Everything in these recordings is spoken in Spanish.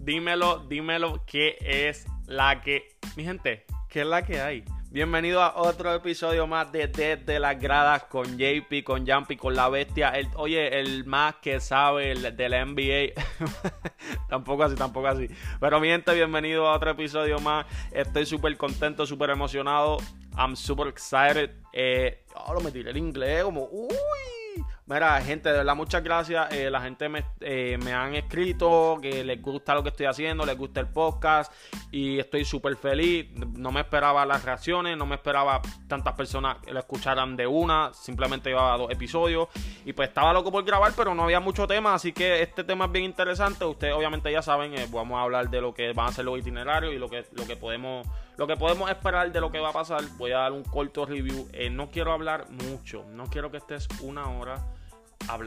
dímelo, dímelo, ¿qué es la que... Mi gente, ¿qué es la que hay? Bienvenido a otro episodio más de Desde las Gradas con JP, con Jumpy, con la bestia. El, oye, el más que sabe el, de la NBA. tampoco así, tampoco así. Pero mi gente, bienvenido a otro episodio más. Estoy súper contento, súper emocionado. I'm super excited. Eh, oh, lo metí en inglés, como, uy. Mira, gente, de verdad, muchas gracias. Eh, la gente me, eh, me, han escrito que les gusta lo que estoy haciendo, les gusta el podcast y estoy súper feliz. No me esperaba las reacciones, no me esperaba tantas personas que lo escucharan de una. Simplemente llevaba dos episodios y pues estaba loco por grabar, pero no había mucho tema. Así que este tema es bien interesante. Ustedes, obviamente, ya saben, eh, vamos a hablar de lo que van a ser los itinerarios y lo que, lo que podemos. Lo que podemos esperar de lo que va a pasar, voy a dar un corto review. no quiero hablar mucho, no quiero que estés una hora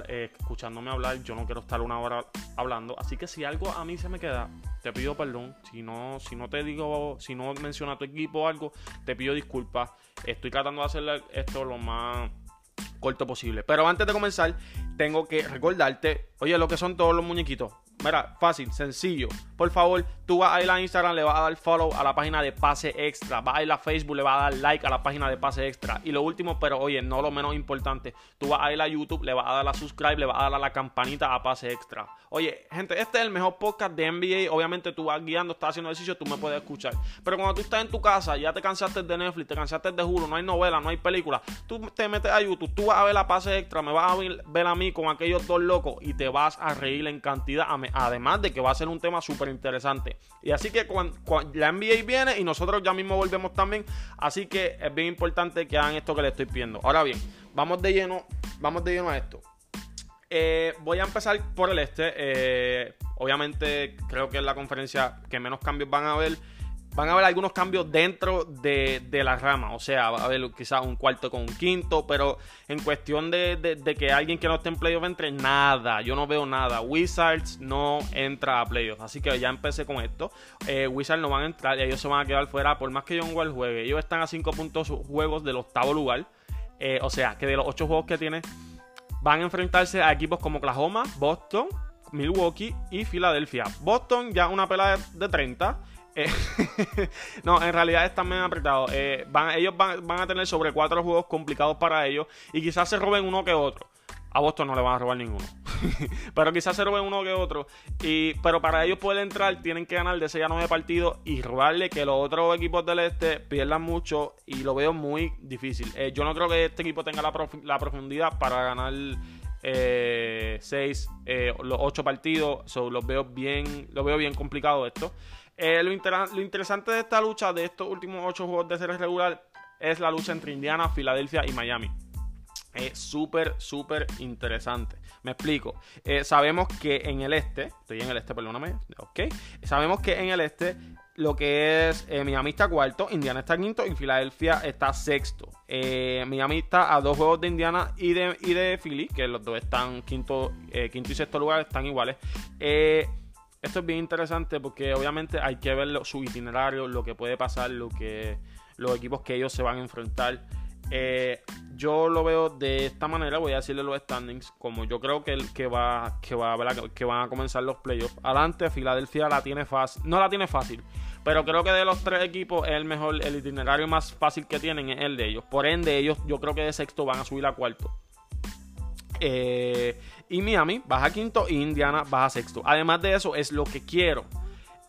eh, escuchándome hablar, yo no quiero estar una hora hablando. Así que si algo a mí se me queda, te pido perdón. Si no, si no te digo, si no menciona tu equipo o algo, te pido disculpas. Estoy tratando de hacer esto lo más corto posible. Pero antes de comenzar, tengo que recordarte, oye, lo que son todos los muñequitos. Mira, fácil, sencillo. Por favor, tú vas a ir a Instagram, le vas a dar follow a la página de Pase Extra. Vas a ir a Facebook, le vas a dar like a la página de Pase Extra. Y lo último, pero oye, no lo menos importante, tú vas a ir a YouTube, le vas a dar a subscribe, le vas a dar a la campanita a Pase Extra. Oye, gente, este es el mejor podcast de NBA. Obviamente tú vas guiando, estás haciendo ejercicio, tú me puedes escuchar. Pero cuando tú estás en tu casa, ya te cansaste de Netflix, te cansaste de Hulu, no hay novela, no hay película. Tú te metes a YouTube, tú vas a ver la Pase Extra, me vas a ver a mí con aquellos dos locos y te vas a reír en cantidad. Además de que va a ser un tema súper interesante. Y así que cuando, la NBA viene y nosotros ya mismo volvemos también. Así que es bien importante que hagan esto que le estoy pidiendo. Ahora bien, vamos de lleno, vamos de lleno a esto. Eh, voy a empezar por el este. Eh, obviamente creo que es la conferencia que menos cambios van a haber van a haber algunos cambios dentro de, la rama. O sea, va a haber quizás un cuarto con un quinto, pero en cuestión de, que alguien que no esté en playoff entre, nada. Yo no veo nada. Wizards no entra a playoff. Así que ya empecé con esto. Eh, Wizards no van a entrar y ellos se van a quedar fuera por más que John Wall juegue. Ellos están a 5 puntos juegos del octavo lugar. Eh, o sea, que de los 8 juegos que tiene, van a enfrentarse a equipos como Oklahoma, Boston, Milwaukee y Filadelfia. Boston ya una pelada de 30. Eh, no, en realidad están bien apretados. Eh, ellos van, a tener sobre cuatro juegos complicados para ellos y quizás se roben uno que otro. A Boston no le van a robar ninguno. pero quizás se roben uno que otro. Pero para ellos poder entrar, tienen que ganar de 6 a 9 partidos y robarle que los otros equipos del este pierdan mucho. Y lo veo muy difícil. Eh, yo no creo que este equipo tenga la, profundidad para ganar 6, los 8 partidos. los veo bien, lo veo bien complicado esto. Eh, lo, interesante de esta lucha, de estos últimos ocho juegos de serie regular, es la lucha entre Indiana, Filadelfia y Miami. Es súper, súper interesante. Me explico. Eh, sabemos que en el este, estoy en el este, perdóname, ok. Sabemos que en el este lo que es eh, Miami está cuarto, Indiana está quinto y Filadelfia está sexto. Miami está a dos juegos de Indiana y de, y de Philly, que los dos están quinto, quinto y sexto lugar, están iguales. Eh, esto es bien interesante porque obviamente hay que ver su itinerario, lo que puede pasar, lo que los equipos que ellos se van a enfrentar. Eh, yo lo veo de esta manera, voy a decirle los standings, como yo creo que, que, va, que, va, que van a comenzar los playoffs. Adelante, Filadelfia la tiene fácil, no la tiene fácil, pero creo que de los tres equipos es el mejor, el itinerario más fácil que tienen es el de ellos. Por ende, ellos yo creo que de sexto van a subir a cuarto. Eh, y Miami baja quinto y Indiana baja sexto. Además de eso, es lo que quiero.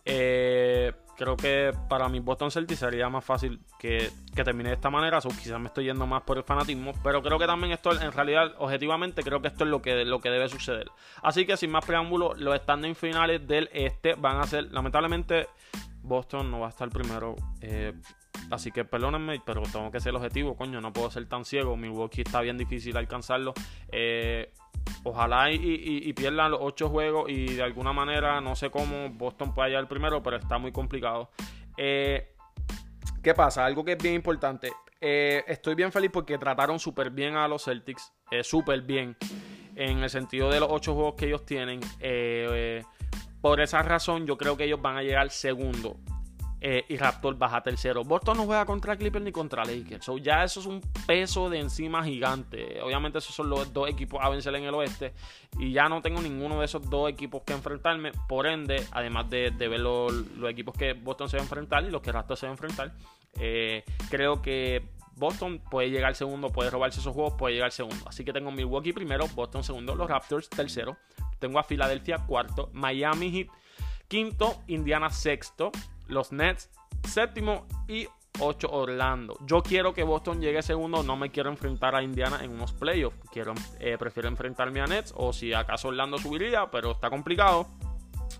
Eh, creo que para mi Boston Celtics sería más fácil que, termine de esta manera. O quizás me estoy yendo más por el fanatismo. Pero creo que también esto, en realidad, objetivamente, creo que esto es lo que, lo que debe suceder. Así que sin más preámbulos, los standings finales del este van a ser, lamentablemente, Boston no va a estar primero. Eh, Así que perdónenme, pero tengo que ser objetivo, coño, no puedo ser tan ciego. Milwaukee está bien difícil alcanzarlo. Eh, ojalá y, pierdan los ocho juegos y de alguna manera, no sé cómo Boston pueda llegar primero, pero está muy complicado. Eh, ¿Qué pasa? Algo que es bien importante. Eh, estoy bien feliz porque trataron súper bien a los Celtics, súper bien, en el sentido de los ocho juegos que ellos tienen. por esa razón yo creo que ellos van a llegar segundo eh, y Raptor baja tercero. Boston no juega contra Clippers ni contra Lakers. So ya eso es un peso de encima gigante. Obviamente esos son los dos equipos a vencer en el oeste. Y ya no tengo ninguno de esos dos equipos que enfrentarme. Por ende, además de, ver los, equipos que Boston se va a enfrentar y los que Raptor se va a enfrentar, eh, creo que Boston puede llegar segundo, puede robarse esos juegos, puede llegar segundo. Así que tengo Milwaukee primero, Boston segundo, los Raptors tercero. Tengo a Filadelfia cuarto, Miami Heat quinto, Indiana sexto, los Nets séptimo y 8 Orlando. Yo quiero que Boston llegue segundo, no me quiero enfrentar a Indiana en unos playoffs. Quiero, eh, prefiero enfrentarme a Nets o si acaso Orlando subiría, pero está complicado.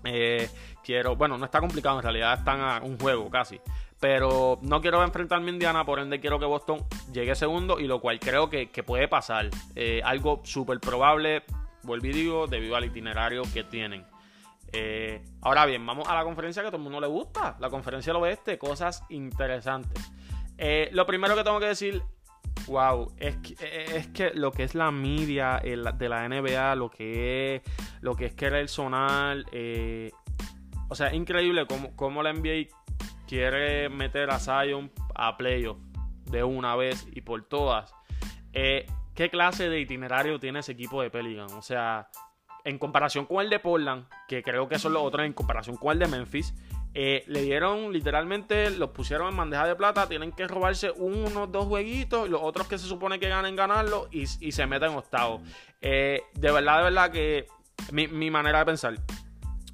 Eh, quiero, bueno, no está complicado, en realidad están a un juego casi. Pero no quiero enfrentarme a Indiana, por ende quiero que Boston llegue segundo y lo cual creo que, puede pasar. Eh, algo súper probable, vuelvo y digo, debido al itinerario que tienen. Eh, ahora bien, vamos a la conferencia que a todo el mundo le gusta, la conferencia del oeste, cosas interesantes. Eh, lo primero que tengo que decir, wow, es que, eh, es que lo que es la media de la NBA, lo que es, lo que es querer sonar, o sea, es increíble cómo, la NBA quiere meter a Zion a playoff de una vez y por todas. ¿Qué clase de itinerario tiene ese equipo de Pelican? O sea, en comparación con el de Portland, que creo que son los otros en comparación con el de Memphis, eh, le dieron literalmente, los pusieron en bandeja de plata, tienen que robarse unos dos jueguitos, los otros que se supone que ganen ganarlo y, se meten en octavo. Eh, de verdad, de verdad que mi, mi manera de pensar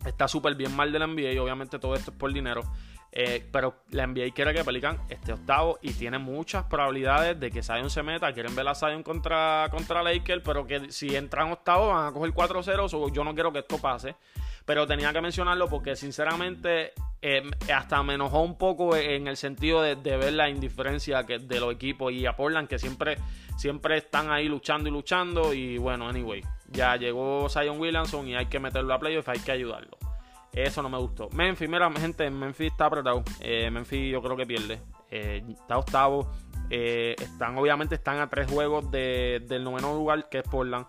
está súper bien mal de la NBA y obviamente todo esto es por dinero. Eh, pero la NBA quiere que Pelican esté octavo y tiene muchas probabilidades de que Zion se meta. Quieren ver a Zion contra, contra Lakers, pero que si entran octavo van a coger 4-0. yo no quiero que esto pase. Pero tenía que mencionarlo porque sinceramente eh, hasta me enojó un poco en el sentido de, ver la indiferencia de los equipos y a Portland que siempre, siempre están ahí luchando y luchando. Y bueno, anyway, ya llegó Zion Williamson y hay que meterlo a playoff, hay que ayudarlo. Eso no me gustó. Memphis, mira, gente, Memphis está apretado. Eh, Memphis yo creo que pierde. Eh, está octavo. Eh, están, obviamente, están a tres juegos del noveno lugar, que es Portland.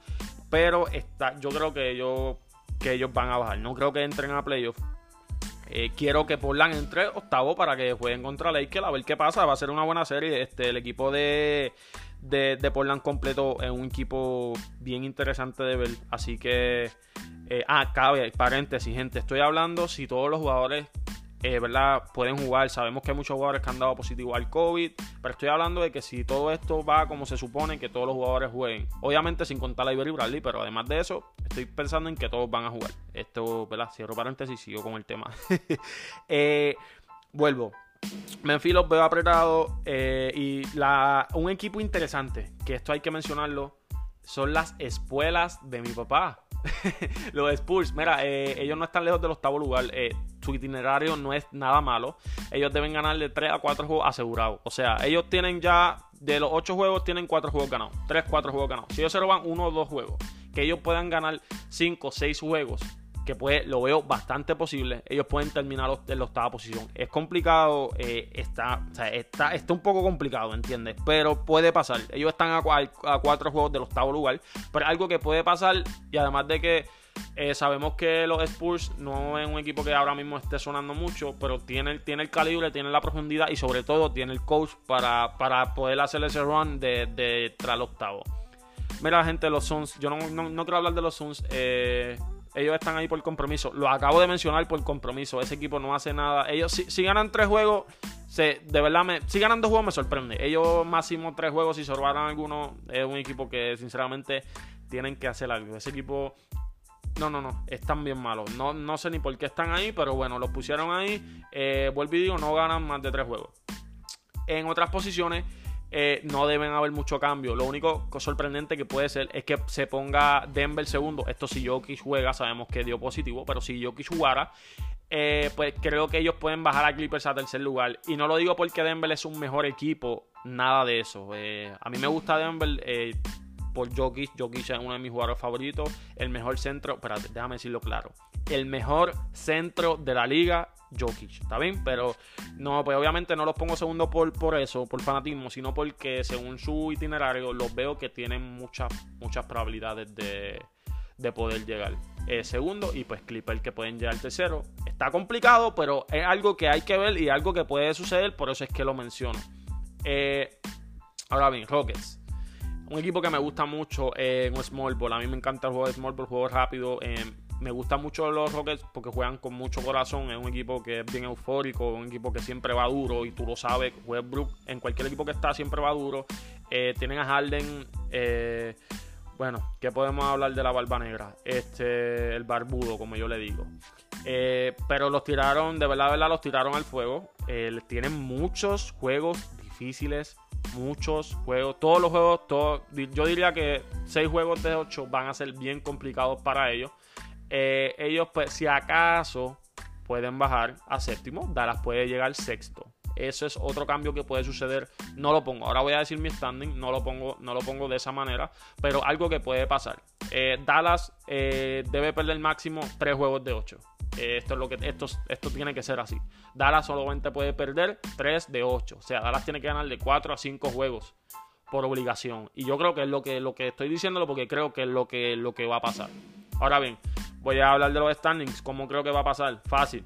Pero está, yo creo que ellos, que ellos van a bajar. No creo que entren a playoff. quiero que Portland entre octavo para que jueguen contra Lakers a ver qué pasa. Va a ser una buena serie. Este, el equipo de, de, de Portland completo es un equipo bien interesante de ver. Aspi que eh, ah, cabe, paréntesis, gente. Estoy hablando si todos los jugadores, eh, ¿verdad? Pueden jugar. Sabemos que hay muchos jugadores que han dado positivo al COVID. Pero estoy hablando de que si todo esto va como se supone, que todos los jugadores jueguen. Obviamente sin contar a Iber Bradley, pero además de eso, estoy pensando en que todos van a jugar. Esto, ¿verdad? Cierro paréntesis y sigo con el tema. eh, vuelvo. Memphis los veo apretados. Eh, y la, un equipo interesante, que esto hay que mencionarlo, son las espuelas de mi papá. los Spurs, mira, eh, ellos no están lejos del octavo lugar. Eh, su itinerario no es nada malo. Ellos deben ganar de 3 a 4 juegos asegurados. O sea, ellos tienen ya, de los 8 juegos, tienen 4 juegos ganados. 3, 4 juegos ganados. Si ellos se roban 1 o 2 juegos, que ellos puedan ganar 5, 6 juegos que puede, lo veo bastante posible. Ellos pueden terminar en la octava posición. Es complicado, eh, está, está, está un poco complicado, ¿entiendes? Pero puede pasar. Ellos están a, cuatro juegos del octavo lugar. Pero algo que puede pasar, y además de que eh, sabemos que los Spurs no es un equipo que ahora mismo esté sonando mucho, pero tiene, tiene el calibre, tiene la profundidad y sobre todo tiene el coach para, para poder hacer ese run de, de tras el octavo. Mira, gente, los Suns, yo no, no, quiero hablar de los Suns. Eh, ellos están ahí por compromiso. Lo acabo de mencionar por compromiso. Ese equipo no hace nada. Ellos, si, ganan tres juegos, se, de verdad, me, si ganan dos juegos me sorprende. Ellos máximo tres juegos, si sorbaran alguno, es un equipo que sinceramente tienen que hacer algo. Ese equipo, no, no, no, están bien malos. No, no sé ni por qué están ahí, pero bueno, los pusieron ahí. Eh, vuelvo y digo, no ganan más de tres juegos. En otras posiciones eh, no deben haber mucho cambio. Lo único sorprendente que puede ser es que se ponga Denver segundo. Esto si Jokic juega, sabemos que dio positivo, pero si Jokic jugara, eh, pues creo que ellos pueden bajar a Clippers a tercer lugar. Y no lo digo porque Denver es un mejor equipo, nada de eso. Eh, a mí me gusta Denver por Jokic. Jokic es uno de mis jugadores favoritos. El mejor centro, espérate, déjame decirlo claro. El mejor centro de la liga Jokic, ¿está bien? Pero no, pues obviamente no los pongo segundo por, por eso, por fanatismo, sino porque según su itinerario los veo que tienen muchas, muchas probabilidades de, de poder llegar eh, segundo y pues Clipper que pueden llegar tercero. Está complicado, pero es algo que hay que ver y algo que puede suceder, por eso es que lo menciono. Eh, ahora bien, Rockets. Un equipo que me gusta mucho en Small Ball. A mí me encanta el juego de Small Ball, juego rápido. me gustan mucho los Rockets porque juegan con mucho corazón. Es un equipo que es bien eufórico, un equipo que siempre va duro y tú lo sabes. Westbrook en cualquier equipo que está siempre va duro. Eh, tienen a Harden. Eh, bueno, ¿qué podemos hablar de la barba negra? Este, el barbudo, como yo le digo. Eh, pero los tiraron, de verdad, de verdad, los tiraron al fuego. tienen muchos juegos difíciles, muchos juegos. Todos los juegos, yo diría que 6 juegos de 8 van a ser bien complicados para ellos. ellos, pues, si acaso pueden bajar a séptimo, Dallas puede llegar sexto. Eso es otro cambio que puede suceder. No lo pongo. Ahora voy a decir mi standing. No lo pongo, no lo pongo de esa manera. Pero algo que puede pasar. Eh, Dallas eh, debe perder máximo 3 juegos de 8. Eh, esto es lo que esto, esto tiene que ser así. Dallas solamente puede perder 3 de 8. O sea, Dallas tiene que ganar de 4 a 5 juegos por obligación. Y yo creo que es lo que, lo que estoy diciéndolo porque creo que es lo que, lo que va a pasar. Ahora bien, voy a hablar de los standings. ¿Cómo creo que va a pasar? Fácil.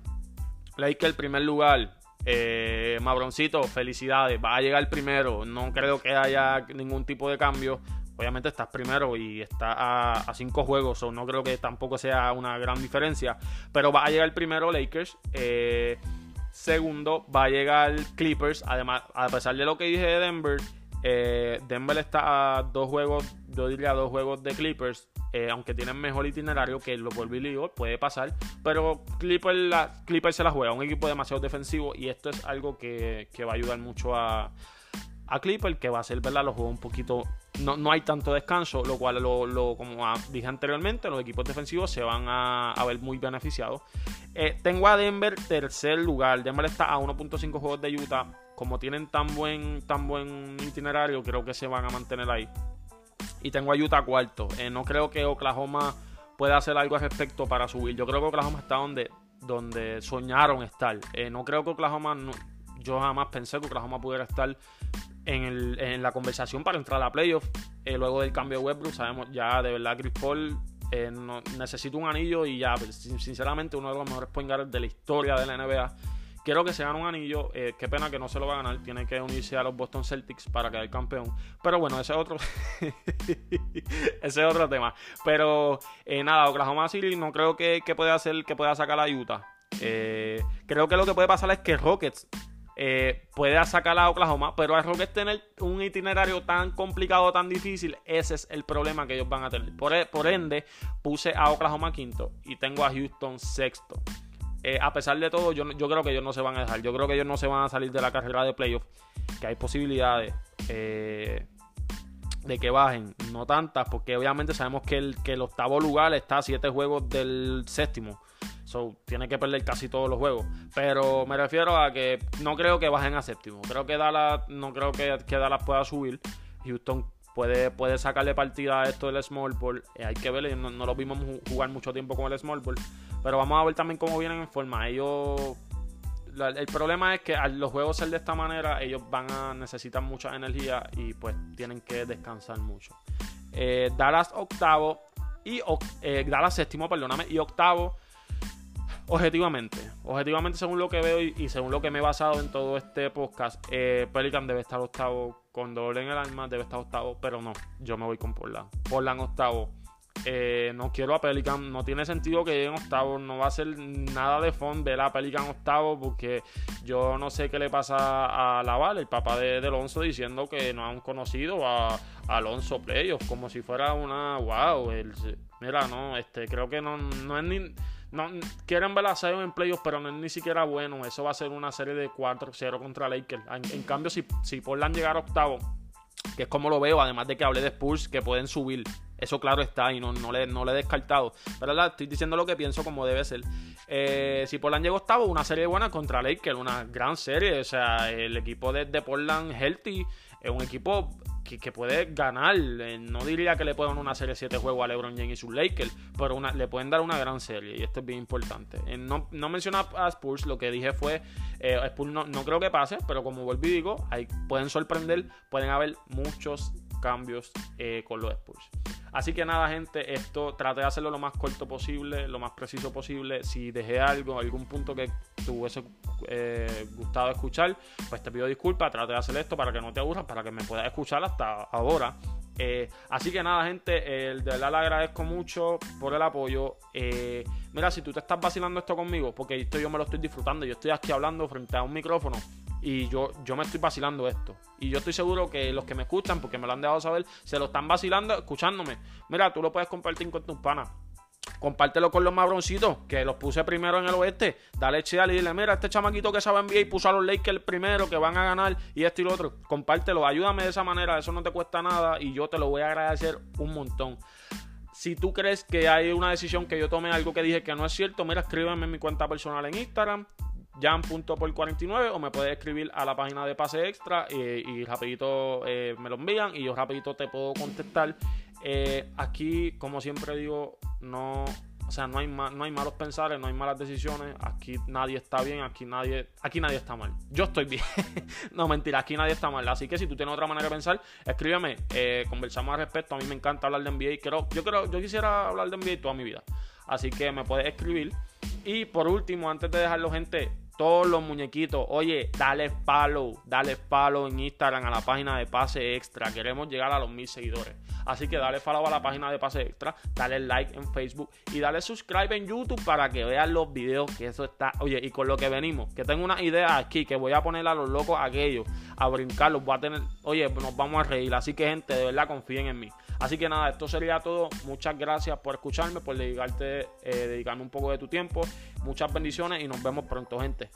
que el primer lugar, eh, Mabroncito, felicidades. Va a llegar primero. No creo que haya ningún tipo de cambio. Obviamente estás primero y está a, cinco juegos. O no creo que tampoco sea una gran diferencia. Pero va a llegar primero Lakers. Eh, segundo, va a llegar Clippers. Además, a pesar de lo que dije de Denver, eh, Denver está a dos juegos, yo diría dos juegos de Clippers. Eh, aunque tienen mejor itinerario que lo por Billy puede pasar. Pero Clippers, la, se la juega, un equipo demasiado defensivo. Y esto es algo que, va a ayudar mucho a, a Clipper, que va a hacer ¿verdad? los juegos un poquito. No, no hay tanto descanso, lo cual, lo, como dije anteriormente, los equipos defensivos se van a, ver muy beneficiados. Eh, tengo a Denver tercer lugar. Denver está a 1.5 juegos de Utah. Como tienen tan buen, tan buen itinerario, creo que se van a mantener ahí. Y tengo a Utah cuarto. Eh, no creo que Oklahoma pueda hacer algo al respecto para subir. Yo creo que Oklahoma está donde, donde soñaron estar. Eh, no creo que Oklahoma. yo jamás pensé que Oklahoma pudiera estar en, la conversación para entrar a playoff. Eh, luego del cambio de Westbrook, sabemos ya de verdad Chris Paul necesita un anillo y ya, pues, sinceramente, uno de los mejores point guards de la historia de la NBA. Quiero que se gane un anillo. Eh, qué pena que no se lo va a ganar. Tiene que unirse a los Boston Celtics para quedar campeón. Pero bueno, ese es otro. ese es otro tema. Pero eh, nada, Oklahoma City no creo que, pueda hacer que pueda sacar a Utah. Eh, creo que lo que puede pasar es que Rockets pueda sacar a Oklahoma, pero a Rockets tener un itinerario tan complicado, tan difícil, ese es el problema que ellos van a tener. Por, por ende, puse a Oklahoma quinto y tengo a Houston sexto. Eh, a pesar de todo, yo, creo que ellos no se van a dejar. Yo creo que ellos no se van a salir de la carrera de playoff. Que hay posibilidades eh, de que bajen. No tantas, porque obviamente sabemos que el octavo lugar está a siete juegos del séptimo. So, tiene que perder casi todos los juegos. Pero me refiero a que no creo que bajen a séptimo. Creo que Dallas, no creo que, que Dallas pueda subir. Houston puede, puede sacarle partida a esto del small ball. Eh, hay que verlo, no, no, lo vimos jugar mucho tiempo con el small ball. Pero vamos a ver también cómo vienen en forma. Ellos. el problema es que al los juegos ser de esta manera, ellos van a necesitar mucha energía y pues tienen que descansar mucho. Eh, Dallas octavo y eh, Dallas séptimo, perdóname, y octavo. Objetivamente, objetivamente según lo que veo y, según lo que me he basado en todo este podcast, eh, Pelican debe estar octavo con doble en el alma, debe estar octavo, pero no, yo me voy con Portland. Portland octavo, eh, no quiero a Pelican, no tiene sentido que lleguen octavo, no va a ser nada de fondo ver a Pelican octavo porque yo no sé qué le pasa a Laval, el papá de, Alonso, diciendo que no han conocido a, Alonso Playoffs, como si fuera una wow. mira, no, este, creo que no, no es ni. No, quieren ver a Zion en playoffs, pero no es ni siquiera bueno. Eso va a ser una serie de 4-0 contra Lakers. En, cambio, si, si Portland llegar octavo, que es como lo veo, además de que hablé de Spurs, que pueden subir. Eso claro está y no, no, le, no le he descartado. Pero estoy diciendo lo que pienso como debe ser. Eh, si Portland llegó octavo, una serie buena contra Lakers, una gran serie. O sea, el equipo de, de Portland Healthy es un equipo que, puede ganar. Eh, no diría que le puedan una serie 7 juegos a LeBron James y sus Lakers, pero una, le pueden dar una gran serie y esto es bien importante. Eh, no, no a Spurs, lo que dije fue, eh, Spurs no, no, creo que pase, pero como y digo, ahí pueden sorprender, pueden haber muchos cambios con los Spurs. Así que nada, gente, esto traté de hacerlo lo más corto posible, lo más preciso posible. Si dejé algo, algún punto que te hubiese eh, gustado escuchar, pues te pido disculpas. Traté de hacer esto para que no te aburras, para que me puedas escuchar hasta ahora. Eh, así que nada, gente, de verdad le agradezco mucho por el apoyo. Eh, mira, si tú te estás vacilando esto conmigo, porque esto yo me lo estoy disfrutando, yo estoy aquí hablando frente a un micrófono y yo, yo me estoy vacilando esto. Y yo estoy seguro que los que me escuchan, porque me lo han dejado saber, se lo están vacilando escuchándome. Mira, tú lo puedes compartir con tus panas. Compártelo con los mabroncitos, que los puse primero en el oeste. Dale cheal y dile, mira, este chamaquito que sabe enviar y puso a los Lakers primero, que van a ganar y esto y lo otro. Compártelo, ayúdame de esa manera, eso no te cuesta nada y yo te lo voy a agradecer un montón. Si tú crees que hay una decisión que yo tome algo que dije que no es cierto, mira, escríbeme en mi cuenta personal en Instagram, jan.por49 o me puedes escribir a la página de pase extra y, rapidito eh, me lo envían y yo rapidito te puedo contestar. Eh, aquí, como siempre digo, no, o sea, no hay, no hay malos pensares, no hay malas decisiones. Aquí nadie está bien, aquí nadie, aquí nadie está mal. Yo estoy bien. no, mentira, aquí nadie está mal. Así que si tú tienes otra manera de pensar, escríbeme, eh, conversamos al respecto. A mí me encanta hablar de NBA. Creo, yo creo, yo quisiera hablar de NBA toda mi vida. Así que me puedes escribir. Y por último, antes de dejarlo, gente, todos los muñequitos. Oye, dale follow, dale follow en Instagram a la página de Pase Extra. Queremos llegar a los mil seguidores. Así que dale follow a la página de Pase Extra, dale like en Facebook y dale subscribe en YouTube para que vean los videos que eso está. Oye, y con lo que venimos, que tengo una idea aquí que voy a poner a los locos aquellos a brincarlos. Voy a tener, oye, nos vamos a reír. Así que, gente, de verdad confíen en mí. Así que nada, esto sería todo. Muchas gracias por escucharme, por dedicarte, eh, dedicarme un poco de tu tiempo. Muchas bendiciones y nos vemos pronto, gente.